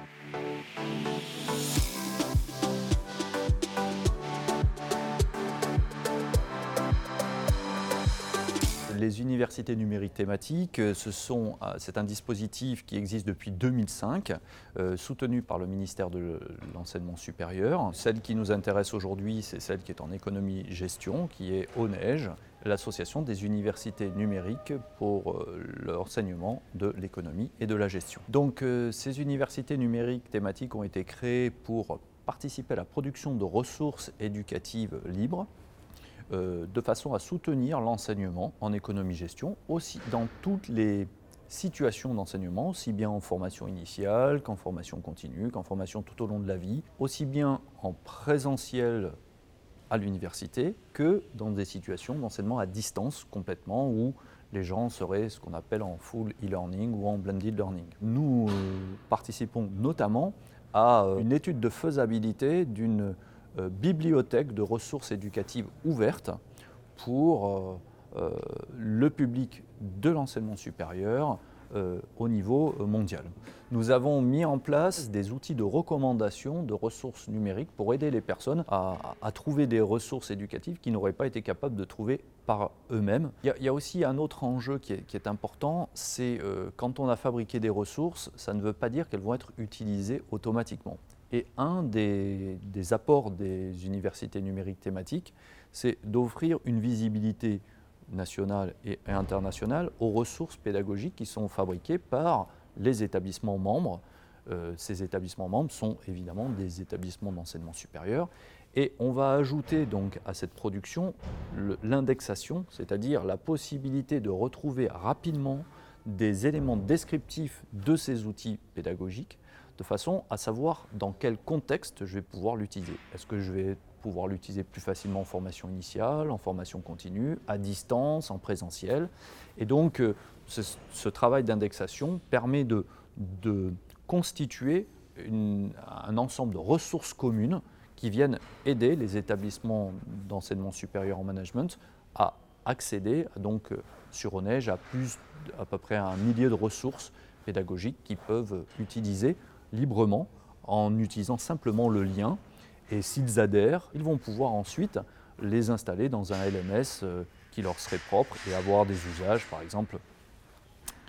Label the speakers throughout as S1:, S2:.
S1: Thank you. Les universités numériques thématiques, euh, c'est un dispositif qui existe depuis 2005, euh, soutenu par le ministère de l'Enseignement supérieur. Celle qui nous intéresse aujourd'hui, c'est celle qui est en économie-gestion, qui est ONEige, l'association des universités numériques pour euh, l'enseignement de l'économie et de la gestion. Donc ces universités numériques thématiques ont été créées pour participer à la production de ressources éducatives libres euh, de façon à soutenir l'enseignement en économie-gestion, aussi dans toutes les situations d'enseignement, aussi bien en formation initiale qu'en formation continue, qu'en formation tout au long de la vie, aussi bien en présentiel à l'université que dans des situations d'enseignement à distance complètement où les gens seraient ce qu'on appelle en full e-learning ou en blended learning. Nous euh, participons notamment à euh, une étude de faisabilité d'une bibliothèque de ressources éducatives ouvertes pour euh, euh, le public de l'enseignement supérieur au niveau mondial. Nous avons mis en place des outils de recommandation de ressources numériques pour aider les personnes à, trouver des ressources éducatives qu'ils n'auraient pas été capables de trouver par eux-mêmes. Il, y a aussi un autre enjeu qui est, important, c'est quand on a fabriqué des ressources, ça ne veut pas dire qu'elles vont être utilisées automatiquement. Et un des, apports des universités numériques thématiques, c'est d'offrir une visibilité nationale et internationale aux ressources pédagogiques qui sont fabriquées par les établissements membres. Euh, ces établissements membres sont évidemment des établissements d'enseignement supérieur. Et on va ajouter donc à cette production l'indexation, c'est-à-dire la possibilité de retrouver rapidement des éléments descriptifs de ces outils pédagogiques de façon à savoir dans quel contexte je vais pouvoir l'utiliser. Est-ce que je vais pouvoir l'utiliser plus facilement en formation initiale, en formation continue, à distance, en présentiel? Et donc, euh, ce, travail d'indexation permet de, constituer un ensemble de ressources communes qui viennent aider les établissements d'enseignement supérieur en management à accéder donc euh, sur ONEige à plus à peu près un millier de ressources pédagogiques qu'ils peuvent utiliser librement en utilisant simplement le lien. Et s'ils adhèrent, ils vont pouvoir ensuite les installer dans un LMS euh, qui leur serait propre et avoir des usages, par exemple,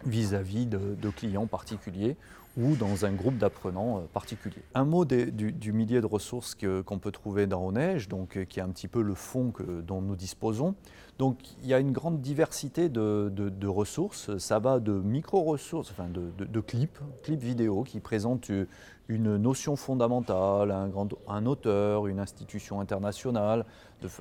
S1: vis-à-vis de, clients particuliers ou dans un groupe d'apprenants euh, particulier. Un mot du, millier de ressources qu'on peut trouver dans Onège, donc, euh, qui est un petit peu le fond dont nous disposons. Donc il y a une grande diversité de, ressources. Ça va de micro-ressources, enfin de, clips, clips vidéo qui présentent une notion fondamentale, un, auteur, une institution internationale,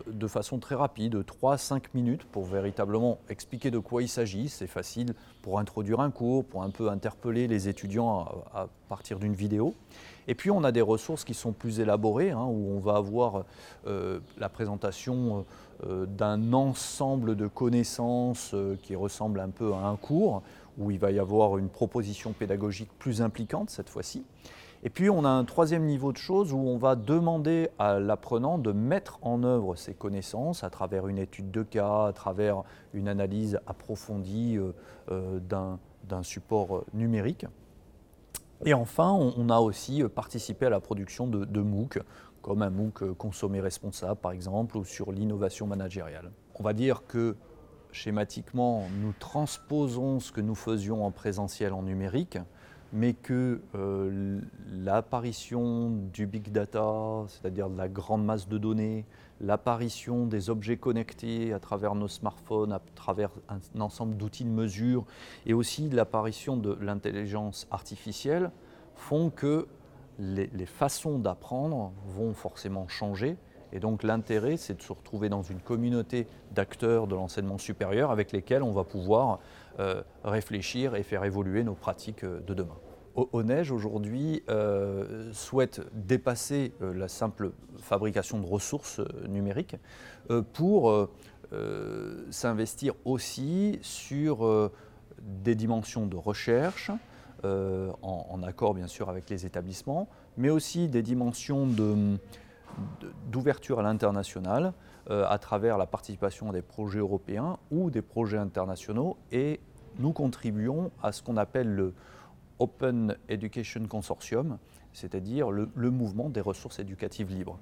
S1: de, façon très rapide, 3-5 minutes pour véritablement expliquer de quoi il s'agit. C'est facile pour introduire un cours, pour un peu interpeller les étudiants partir d'une vidéo. Et puis on a des ressources qui sont plus élaborées, hein, où on va avoir euh, la présentation euh, d'un ensemble de connaissances euh, qui ressemble un peu à un cours, où il va y avoir une proposition pédagogique plus impliquante cette fois-ci. Et puis on a un troisième niveau de choses où on va demander à l'apprenant de mettre en œuvre ses connaissances à travers une étude de cas, à travers une analyse approfondie d'un support numérique. Et enfin, on, a aussi participé à la production de, de MOOC, comme un MOOC consommé responsable par exemple, ou sur l'innovation managériale. On va dire que schématiquement, nous transposons ce que nous faisions en présentiel en numérique, mais que euh, l'apparition du big data, c'est-à-dire de la grande masse de données, l'apparition des objets connectés à travers nos smartphones, à travers un ensemble d'outils de mesure, et aussi l'apparition de l'intelligence artificielle, font que les, les façons d'apprendre vont forcément changer. Et donc l'intérêt, c'est de se retrouver dans une communauté d'acteurs de l'enseignement supérieur avec lesquels on va pouvoir euh, réfléchir et faire évoluer nos pratiques euh, de demain. ONEige aujourd'hui euh, souhaite dépasser la simple fabrication de ressources numériques pour s'investir aussi sur des dimensions de recherche, en, accord bien sûr avec les établissements, mais aussi des dimensions d'ouverture à l'international à travers la participation à des projets européens ou des projets internationaux et nous contribuons à ce qu'on appelle le Open Education Consortium, c'est-à-dire le, le mouvement des ressources éducatives libres.